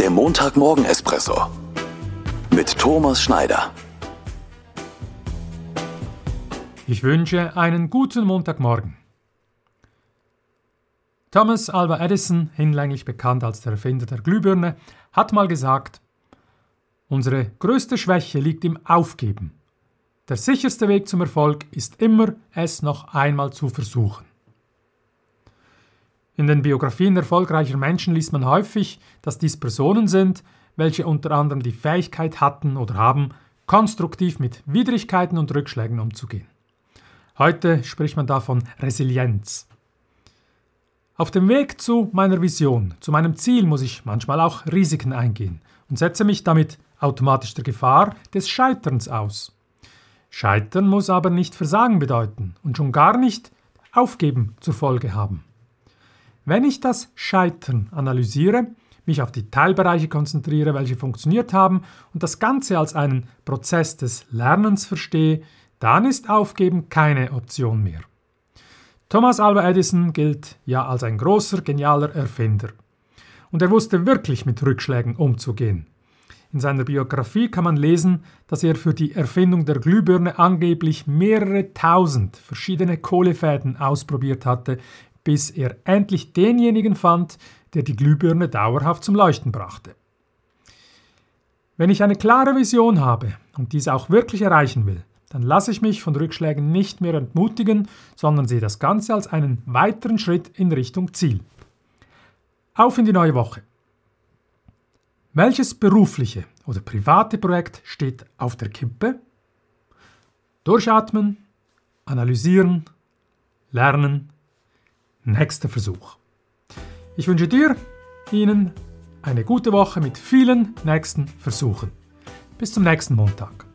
Der Montagmorgen-Espresso mit Thomas Schneider. Ich wünsche einen guten Montagmorgen. Thomas Alva Edison, hinlänglich bekannt als der Erfinder der Glühbirne, hat mal gesagt, unsere größte Schwäche liegt im Aufgeben. Der sicherste Weg zum Erfolg ist immer, es noch einmal zu versuchen. In den Biografien erfolgreicher Menschen liest man häufig, dass dies Personen sind, welche unter anderem die Fähigkeit hatten oder haben, konstruktiv mit Widrigkeiten und Rückschlägen umzugehen. Heute spricht man davon Resilienz. Auf dem Weg zu meiner Vision, zu meinem Ziel muss ich manchmal auch Risiken eingehen und setze mich damit automatisch der Gefahr des Scheiterns aus. Scheitern muss aber nicht Versagen bedeuten und schon gar nicht Aufgeben zur Folge haben. Wenn ich das Scheitern analysiere, mich auf die Teilbereiche konzentriere, welche funktioniert haben und das Ganze als einen Prozess des Lernens verstehe, dann ist Aufgeben keine Option mehr. Thomas Alva Edison gilt ja als ein großer, genialer Erfinder. Und er wusste wirklich mit Rückschlägen umzugehen. In seiner Biografie kann man lesen, dass er für die Erfindung der Glühbirne angeblich mehrere tausend verschiedene Kohlefäden ausprobiert hatte, bis er endlich denjenigen fand, der die Glühbirne dauerhaft zum Leuchten brachte. Wenn ich eine klare Vision habe und diese auch wirklich erreichen will, dann lasse ich mich von Rückschlägen nicht mehr entmutigen, sondern sehe das Ganze als einen weiteren Schritt in Richtung Ziel. Auf in die neue Woche. Welches berufliche oder private Projekt steht auf der Kippe? Durchatmen, analysieren, lernen, nächster Versuch. Ich wünsche dir, Ihnen eine gute Woche mit vielen nächsten Versuchen. Bis zum nächsten Montag.